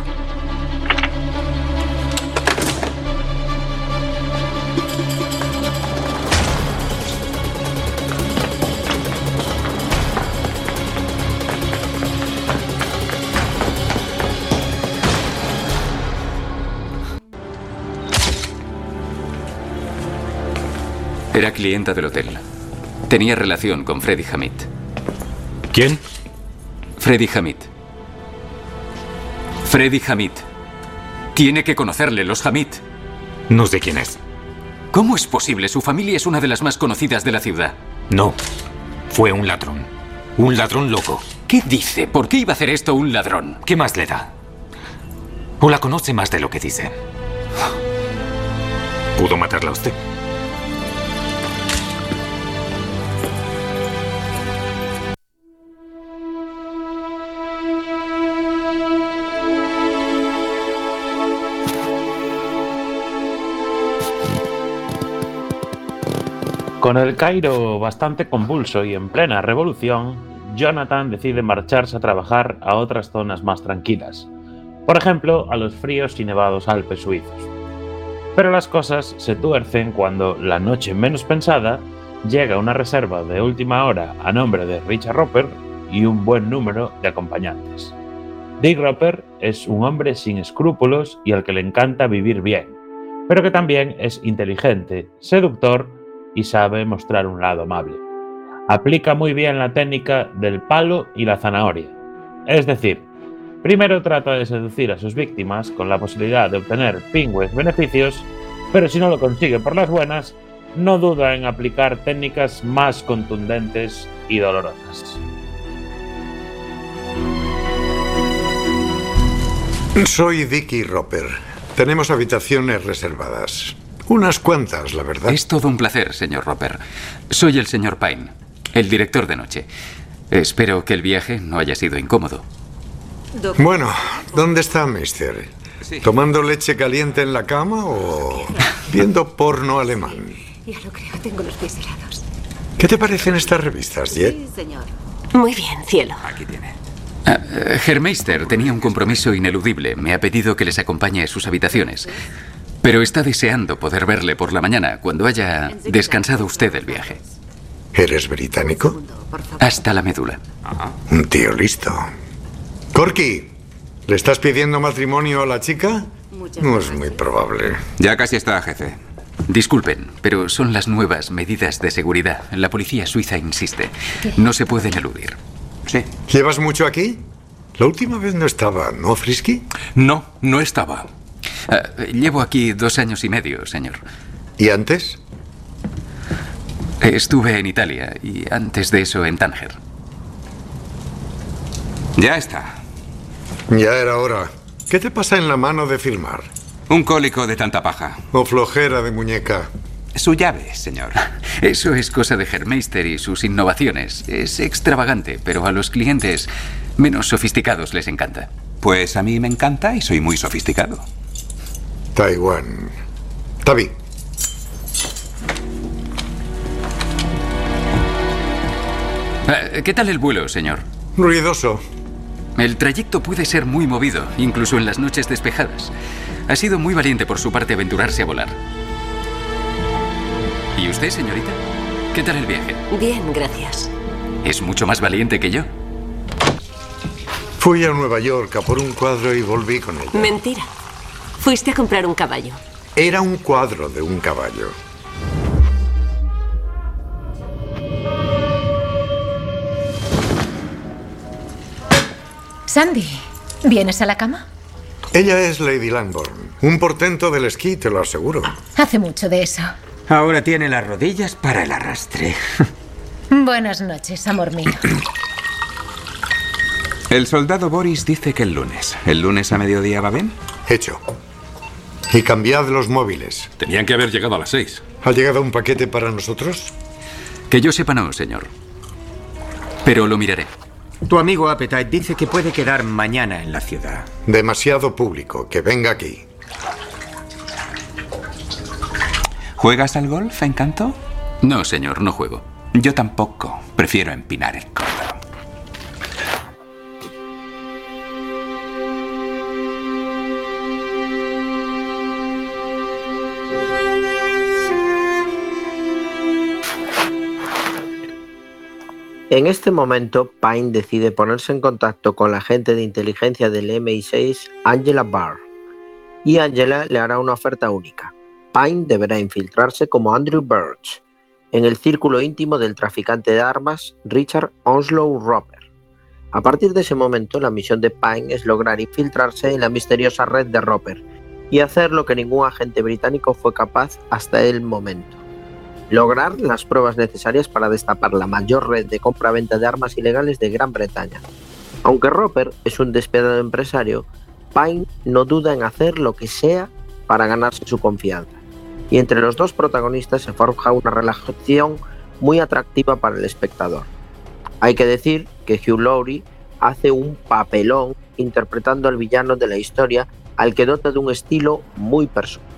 Era clienta del hotel. Tenía relación con Freddy Hamid. ¿Quién? Freddy Hamid. Freddy Hamid. Tiene que conocerle, los Hamid. No sé quién es. ¿Cómo es posible? Su familia es una de las más conocidas de la ciudad. No. Fue un ladrón. Un ladrón loco. ¿Qué dice? ¿Por qué iba a hacer esto un ladrón? ¿Qué más le da? ¿O la conoce más de lo que dice? ¿Pudo matarla a usted? Con el Cairo bastante convulso y en plena revolución, Jonathan decide marcharse a trabajar a otras zonas más tranquilas, por ejemplo a los fríos y nevados Alpes suizos. Pero las cosas se tuercen cuando, la noche menos pensada, llega una reserva de última hora a nombre de Richard Roper y un buen número de acompañantes. Dick Roper es un hombre sin escrúpulos y al que le encanta vivir bien, pero que también es inteligente, seductor y sabe mostrar un lado amable. Aplica muy bien la técnica del palo y la zanahoria. Es decir, primero trata de seducir a sus víctimas con la posibilidad de obtener pingües beneficios, pero si no lo consigue por las buenas, no duda en aplicar técnicas más contundentes y dolorosas. Soy Vicky Roper. Tenemos habitaciones reservadas. Unas cuantas, la verdad. Es todo un placer, señor Roper. Soy el señor Pine, el director de noche. Espero que el viaje no haya sido incómodo. Bueno, ¿dónde está Mister? ¿Tomando leche caliente en la cama o viendo porno alemán? Ya lo creo, tengo los pies helados. ¿Qué te parecen estas revistas, Jet? Sí, señor. Muy bien, cielo. Aquí tiene. Ah, eh, Hermeister tenía un compromiso ineludible. Me ha pedido que les acompañe a sus habitaciones. Pero está deseando poder verle por la mañana, cuando haya descansado usted del viaje. ¿Eres británico? Hasta la médula. Un tío listo. Corky, ¿le estás pidiendo matrimonio a la chica? No es muy probable. Ya casi está, jefe. Disculpen, pero son las nuevas medidas de seguridad. La policía suiza insiste. No se pueden eludir. Sí. ¿Llevas mucho aquí? La última vez no estaba, ¿no, Frisky? No, no estaba. Ah, llevo aquí dos años y medio, señor. ¿Y antes? Estuve en Italia y antes de eso en Tánger. Ya está. Ya era hora. ¿Qué te pasa en la mano de filmar? Un cólico de tanta paja. O flojera de muñeca. Su llave, señor. [laughs] Eso es cosa de Hermeister y sus innovaciones. Es extravagante, pero a los clientes menos sofisticados les encanta. Pues a mí me encanta y soy muy sofisticado. Taiwán. Tabi. Ah, ¿Qué tal el vuelo, señor? Ruidoso. El trayecto puede ser muy movido, incluso en las noches despejadas. Ha sido muy valiente por su parte aventurarse a volar. ¿Y usted, señorita? ¿Qué tal el viaje? Bien, gracias. Es mucho más valiente que yo. Fui a Nueva York a por un cuadro y volví con él. Mentira. Fuiste a comprar un caballo. Era un cuadro de un caballo. Sandy, ¿vienes a la cama? Ella es Lady Langborn. Un portento del esquí, te lo aseguro. Hace mucho de eso. Ahora tiene las rodillas para el arrastre. [laughs] Buenas noches, amor mío. El soldado Boris dice que el lunes. ¿El lunes a mediodía va bien? Hecho. Y cambiad los móviles. Tenían que haber llegado a las seis. ¿Ha llegado un paquete para nosotros? Que yo sepa no, señor. Pero lo miraré. Tu amigo Appetite dice que puede quedar mañana en la ciudad. Demasiado público. Que venga aquí. ¿Juegas al golf, Encanto? No, señor, no juego. Yo tampoco. Prefiero empinar el codo. En este momento, Pine decide ponerse en contacto con la agente de inteligencia del MI6, Angela Barr, y Angela le hará una oferta única. Pine deberá infiltrarse como Andrew Birch en el círculo íntimo del traficante de armas Richard Onslow Roper. A partir de ese momento, la misión de Pine es lograr infiltrarse en la misteriosa red de Roper y hacer lo que ningún agente británico fue capaz hasta el momento. Lograr las pruebas necesarias para destapar la mayor red de compra-venta de armas ilegales de Gran Bretaña. Aunque Roper es un despiadado empresario, Pine no duda en hacer lo que sea para ganarse su confianza. Y entre los dos protagonistas se forja una relación muy atractiva para el espectador. Hay que decir que Hugh Laurie hace un papelón interpretando al villano de la historia al que dota de un estilo muy personal.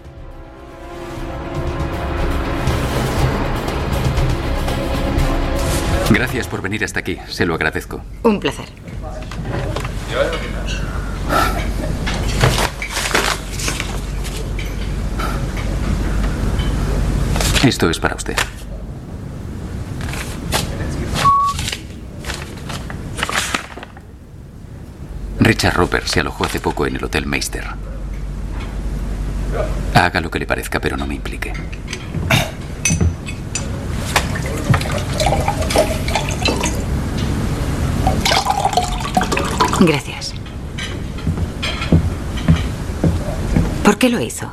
Gracias por venir hasta aquí, se lo agradezco. Un placer. Esto es para usted. Richard Roper se alojó hace poco en el Hotel Meister. Haga lo que le parezca, pero no me implique. Gracias. ¿Por qué lo hizo?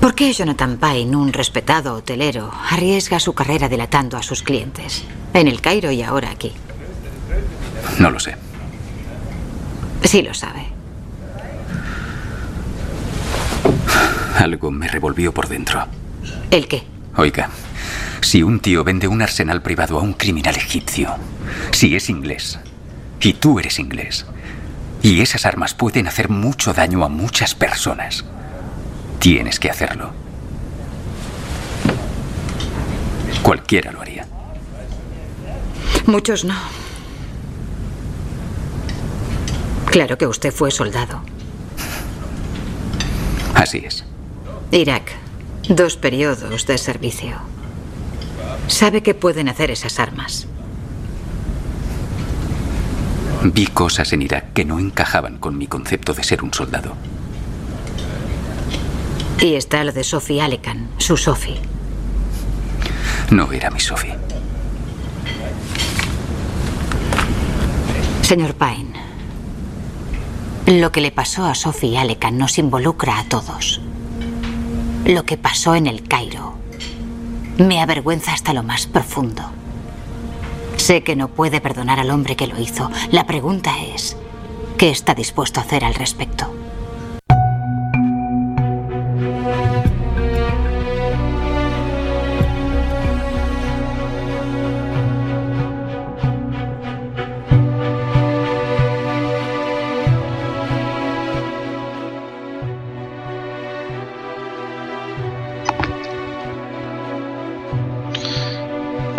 ¿Por qué Jonathan Pine, un respetado hotelero, arriesga su carrera delatando a sus clientes? En el Cairo y ahora aquí. No lo sé. Sí lo sabe. Algo me revolvió por dentro. ¿El qué? Oiga, si un tío vende un arsenal privado a un criminal egipcio, si es inglés, y tú eres inglés, y esas armas pueden hacer mucho daño a muchas personas, tienes que hacerlo. Cualquiera lo haría. Muchos no. Claro que usted fue soldado. Así es. Irak. Dos periodos de servicio. Sabe qué pueden hacer esas armas. Vi cosas en Irak que no encajaban con mi concepto de ser un soldado. Y está lo de Sophie Alekan, su Sophie. No era mi Sophie. Señor Pine, lo que le pasó a Sophie Alekan nos involucra a todos. Lo que pasó en el Cairo me avergüenza hasta lo más profundo. Sé que no puede perdonar al hombre que lo hizo. La pregunta es, ¿qué está dispuesto a hacer al respecto?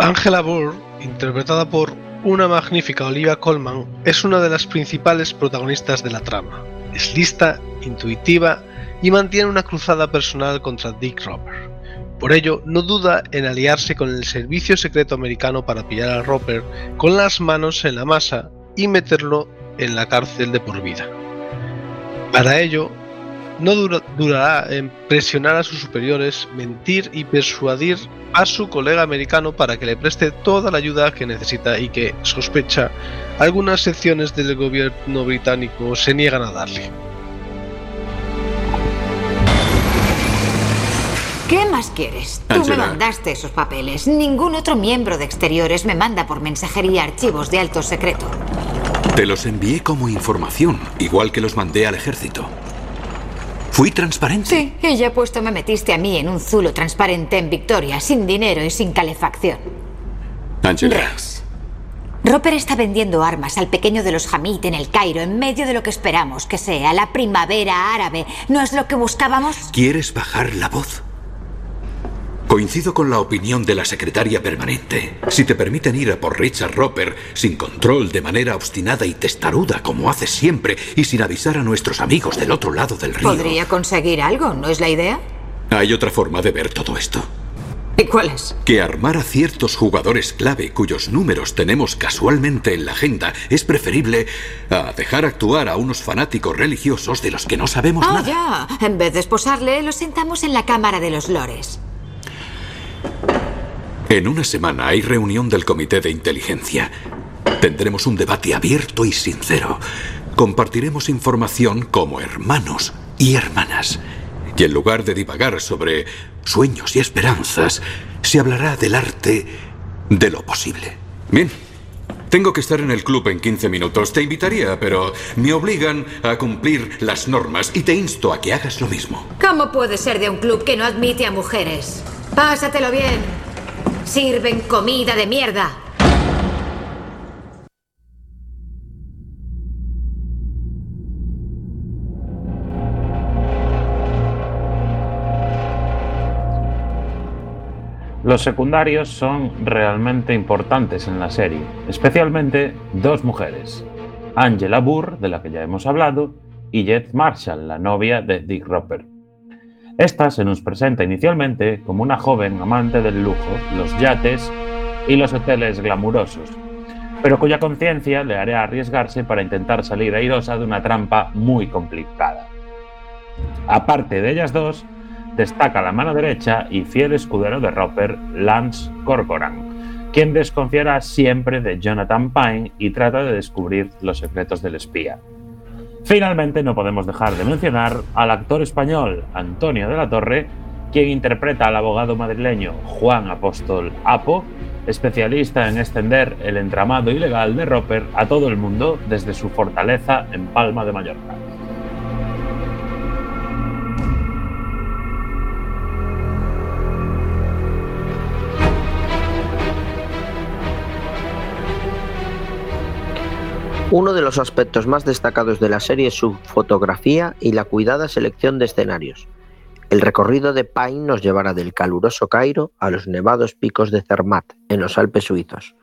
Angela Burr interpretada por una magnífica Olivia Colman, es una de las principales protagonistas de la trama. Es lista, intuitiva y mantiene una cruzada personal contra Dick Roper. Por ello, no duda en aliarse con el servicio secreto americano para pillar a Roper con las manos en la masa y meterlo en la cárcel de por vida. Para ello, no dura- durará en presionar a sus superiores, mentir y persuadir a su colega americano para que le preste toda la ayuda que necesita y que, sospecha, algunas secciones del gobierno británico se niegan a darle. ¿Qué más quieres? Tú me mandaste esos papeles. Ningún otro miembro de exteriores me manda por mensajería archivos de alto secreto. Te los envié como información, igual que los mandé al ejército. Fui transparente. Sí, y ya puesto me metiste a mí en un zulo transparente en Victoria, sin dinero y sin calefacción. Angela. Roper está vendiendo armas al pequeño de los Hamid en el Cairo en medio de lo que esperamos que sea la primavera árabe. ¿No es lo que buscábamos? ¿Quieres bajar la voz? Coincido con la opinión de la secretaria permanente. Si te permiten ir a por Richard Roper sin control, de manera obstinada y testaruda, como haces siempre, y sin avisar a nuestros amigos del otro lado del río, Podría conseguir algo, ¿no es la idea? hay otra forma de ver todo esto. ¿Y cuál es? Que armar a ciertos jugadores clave cuyos números tenemos casualmente en la agenda es preferible a dejar actuar a unos fanáticos religiosos de los que no sabemos Ah, nada. ya. En vez de esposarle, lo sentamos en la Cámara de los Lores. En una semana hay reunión del Comité de Inteligencia. Tendremos un debate abierto y sincero. Compartiremos información como hermanos y hermanas. Y en lugar de divagar sobre sueños y esperanzas, se hablará del arte de lo posible. Bien. Tengo que estar en el club en 15 minutos. Te invitaría, pero me obligan a cumplir las normas y te insto a que hagas lo mismo. ¿Cómo puede ser de un club que no admite a mujeres? Pásatelo bien. Sirven comida de mierda. Los secundarios son realmente importantes en la serie, especialmente dos mujeres, Angela Burr, de la que ya hemos hablado, y Jet Marshall, la novia de Dick Roper. Esta se nos presenta inicialmente como una joven amante del lujo, los yates y los hoteles glamurosos, pero cuya conciencia le hará arriesgarse para intentar salir airosa de una trampa muy complicada. Aparte de ellas dos, destaca la mano derecha y fiel escudero de Roper, Lance Corcoran, quien desconfiará siempre de Jonathan Pine y trata de descubrir los secretos del espía. Finalmente, no podemos dejar de mencionar al actor español Antonio de la Torre, quien interpreta al abogado madrileño Juan Apóstol Apo, especialista en extender el entramado ilegal de Roper a todo el mundo desde su fortaleza en Palma de Mallorca. Uno de los aspectos más destacados de la serie es su fotografía y la cuidada selección de escenarios. El recorrido de Pine nos llevará del caluroso Cairo a los nevados picos de Zermatt, en los Alpes suizos.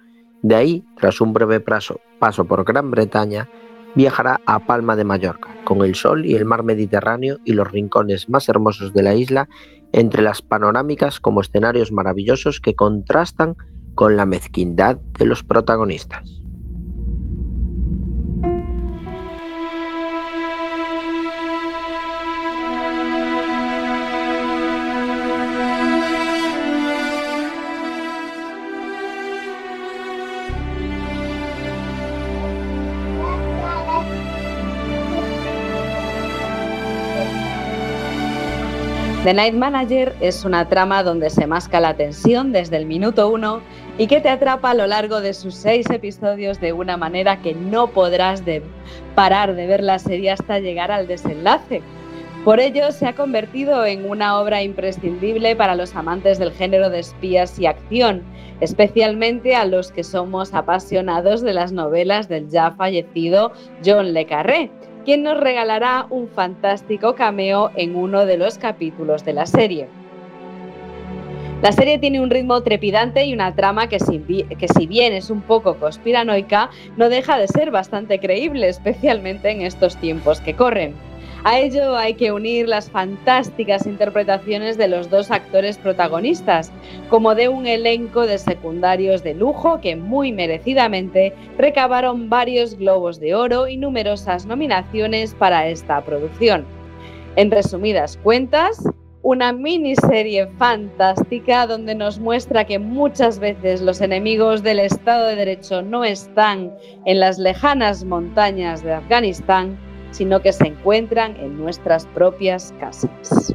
De ahí, tras un breve paso, paso por Gran Bretaña, viajará a Palma de Mallorca, con el sol y el mar Mediterráneo y los rincones más hermosos de la isla entre las panorámicas como escenarios maravillosos que contrastan con la mezquindad de los protagonistas. The Night Manager es una trama donde se masca la tensión desde el minuto uno y que te atrapa a lo largo de sus seis episodios de una manera que no podrás de parar de ver la serie hasta llegar al desenlace. Por ello se ha convertido en una obra imprescindible para los amantes del género de espías y acción, especialmente a los que somos apasionados de las novelas del ya fallecido John Le Carré, quien nos regalará un fantástico cameo en uno de los capítulos de la serie. La serie tiene un ritmo trepidante y una trama que si, que si, bien es un poco conspiranoica, no deja de ser bastante creíble, especialmente en estos tiempos que corren. A ello hay que unir las fantásticas interpretaciones de los dos actores protagonistas, como de un elenco de secundarios de lujo que muy merecidamente recabaron varios globos de oro y numerosas nominaciones para esta producción. En resumidas cuentas, una miniserie fantástica donde nos muestra que muchas veces los enemigos del Estado de Derecho no están en las lejanas montañas de Afganistán, sino que se encuentran en nuestras propias casas.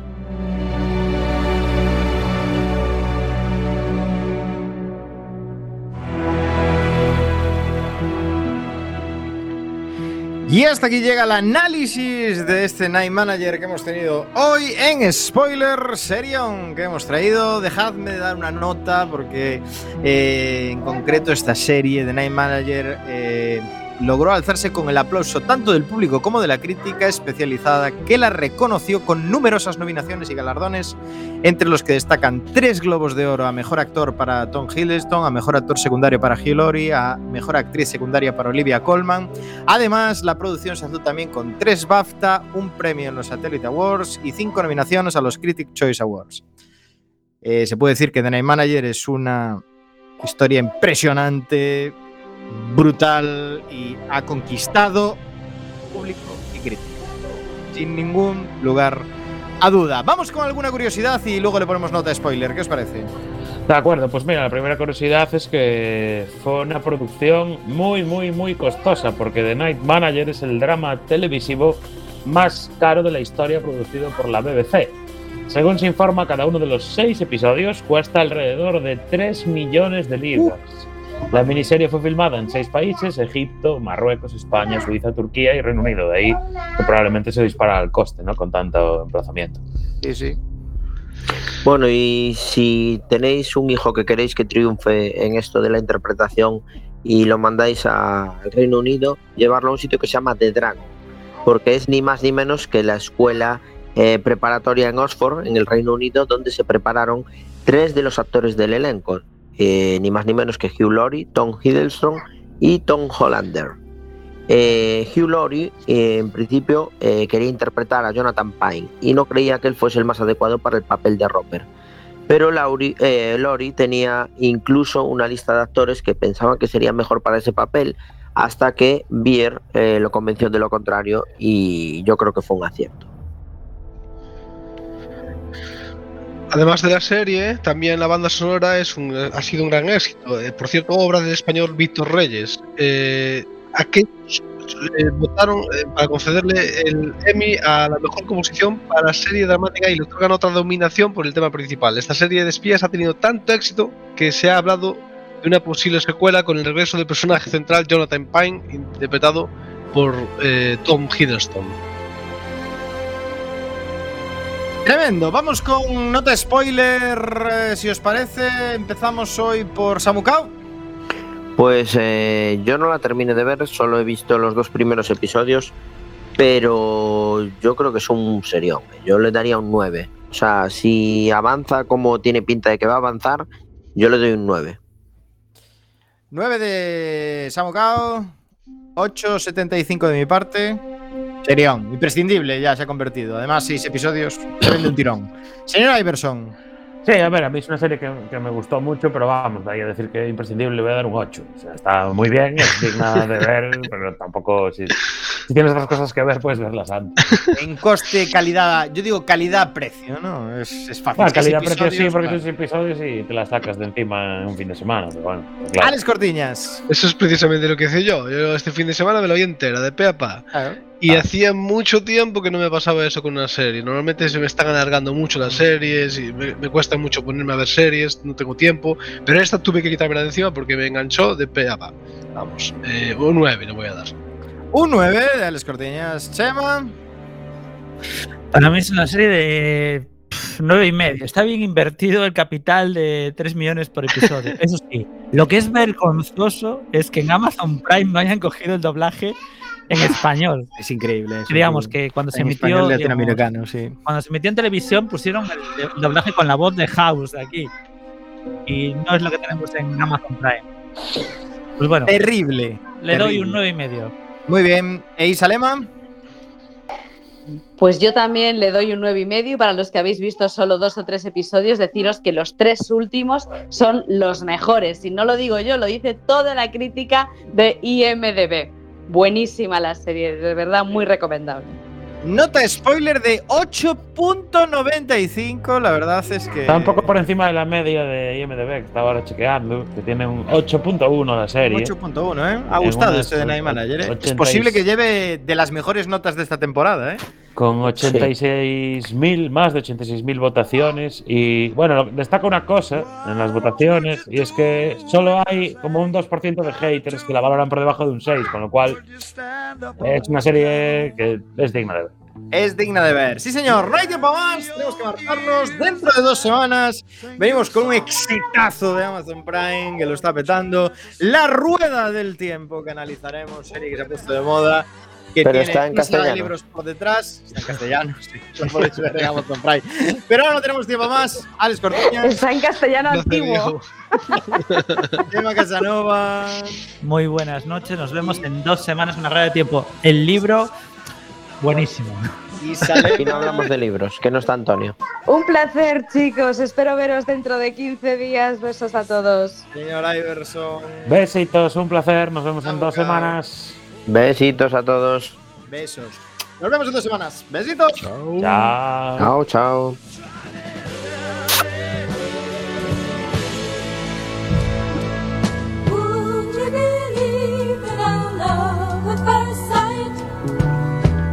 Y hasta aquí llega el análisis de este Night Manager que hemos tenido hoy en Spoiler Serion que hemos traído. Dejadme de dar una nota porque eh, en concreto esta serie de Night Manager eh, logró alzarse con el aplauso tanto del público como de la crítica especializada que la reconoció con numerosas nominaciones y galardones, entre los que destacan tres globos de oro a mejor actor para Tom Hiddleston, a mejor actor secundario para Hugh a mejor actriz secundaria para Olivia Colman. Además, la producción se alzó también con tres BAFTA, un premio en los Satellite Awards y cinco nominaciones a los Critic Choice Awards. Eh, se puede decir que The Night Manager es una historia impresionante, brutal y ha conquistado público y crítico. Sin ningún lugar a duda. Vamos con alguna curiosidad y luego le ponemos nota spoiler. ¿Qué os parece? De acuerdo, pues mira, la primera curiosidad es que fue una producción muy, muy, muy costosa, porque The Night Manager es el drama televisivo más caro de la historia producido por la BBC. Según se informa, cada uno de los seis episodios cuesta alrededor de 3 millones de libras. La miniserie fue filmada en seis países, Egipto, Marruecos, España, Suiza, Turquía y Reino Unido. De ahí que probablemente se dispara el coste, ¿no? Con tanto emplazamiento. Sí, sí. Bueno, y si tenéis un hijo que queréis que triunfe en esto de la interpretación y lo mandáis al Reino Unido, llevarlo a un sitio que se llama The Dragon, porque es ni más ni menos que la escuela eh, preparatoria en Oxford, en el Reino Unido, donde se prepararon tres de los actores del elenco, eh, ni más ni menos que Hugh Laurie, Tom Hiddleston y Tom Hollander. Eh, Hugh Laurie eh, en principio quería interpretar a Jonathan Pine y no creía que él fuese el más adecuado para el papel de Roper. Pero Laurie, Laurie tenía incluso una lista de actores que pensaban que sería mejor para ese papel hasta que Bier lo convenció de lo contrario y yo creo que fue un acierto. Además de la serie, también la banda sonora es un, ha sido un gran éxito. Eh, por cierto, obra del español Víctor Reyes. Eh, aquellos eh, votaron eh, para concederle el Emmy a la mejor composición para serie dramática y le otorgan otra dominación por el tema principal. Esta serie de espías ha tenido tanto éxito que se ha hablado de una posible secuela con el regreso del personaje central Jonathan Pine, interpretado por Tom Hiddleston. Tremendo, vamos con nota spoiler, eh, si os parece, empezamos hoy por Samukao. Pues eh, yo no la terminé de ver, solo he visto los dos primeros episodios, pero yo creo que es un serión, yo le daría un 9. O sea, si avanza como tiene pinta de que va a avanzar, yo le doy un 9. 9 de Samukao, 8.75 de mi parte. Serión, imprescindible, ya se ha convertido. Además, seis episodios se vende un tirón. Señor Iverson. Sí, a ver, a mí es una serie que, me gustó mucho, pero vamos, ahí a decir que imprescindible le voy a dar un 8. O sea, está muy bien, es digna de ver, pero tampoco. Si, si tienes otras cosas que ver, puedes verlas antes. [laughs] En coste, calidad, yo digo calidad-precio, ¿no? Es, es fácil. Bueno, calidad-precio sí, porque claro. son episodios y te las sacas de encima en un fin de semana. Pero bueno, pues claro. Alex Cortiñas. Eso es precisamente lo que hice yo. Yo este fin de semana me lo vi entera, de pe a pa. Claro. Y ah. hacía mucho tiempo que no me pasaba eso con una serie. Normalmente se me están alargando mucho las series y me, me, cuesta mucho ponerme a ver series, no tengo tiempo. Pero esta tuve que quitarme de encima porque me enganchó de pe a pa. Vamos, eh, un 9 le voy a dar. Un 9 de Alex Cortiñas. Chema. Para mí es una serie de 9 y medio. Está bien invertido el capital de 3 millones por episodio. Eso sí, lo que es vergonzoso es que en Amazon Prime no hayan cogido el doblaje en español. Es increíble. Eso, digamos que cuando se emitió. español latinoamericano, digamos, sí. Cuando se emitió en televisión pusieron el doblaje con la voz de House de aquí. y no es lo que tenemos en Amazon Prime. Pues bueno, Terrible. le doy un 9 y medio. Muy bien. ¿E Isalema? Pues yo también le doy un 9 y medio. Para los que habéis visto solo dos o tres episodios, deciros que los tres últimos son los mejores. Y no lo digo yo, lo dice toda la crítica de IMDB. Buenísima la serie, de verdad muy recomendable. Nota spoiler de 8.95. La verdad es que. Está un poco por encima de la media de IMDB, que estaba ahora chequeando, que tiene un 8.1 la serie. 8.1, ¿eh? Ha gustado este de Night Manager, ¿eh? Es 86. posible que lleve de las mejores notas de esta temporada, ¿eh? Con 86.000, más de 86.000 votaciones. Y bueno, destaca una cosa en las votaciones, y es que solo hay como un 2% de haters que la valoran por debajo de un 6, con lo cual es una serie que es digna de ver. Es digna de ver. Sí, señor, no hay tiempo más. Tenemos que marcarnos. Dentro de dos semanas venimos con un exitazo de Amazon Prime que lo está petando. La rueda del tiempo que analizaremos. Serie que se ha puesto de moda. Que Pero tiene está en isla de castellano. libros por detrás. Está en castellano, sí. Amazon Prime. Pero ahora no tenemos tiempo más. Alex Cortiña. Está en castellano antiguo. Tema Casanova. Muy buenas noches, nos vemos en dos semanas, una rueda de tiempo. El libro, buenísimo. Y Y no hablamos de libros, que no está Antonio. Un placer, chicos. Espero veros dentro de 15 días. Besos a todos. Señor Iverson. Besitos, un placer, nos vemos en dos semanas. Besitos a todos. Besos. Nos vemos en dos semanas. Besitos. Chao. Chao, chao.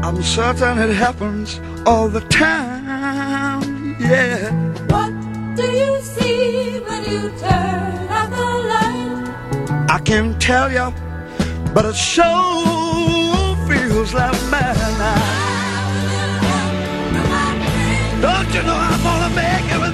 I'm certain it happens all the time. Yeah. What do you see when you turn out the light? I can't tell you, but it sure feels like madness. Don't you know I'm gonna make it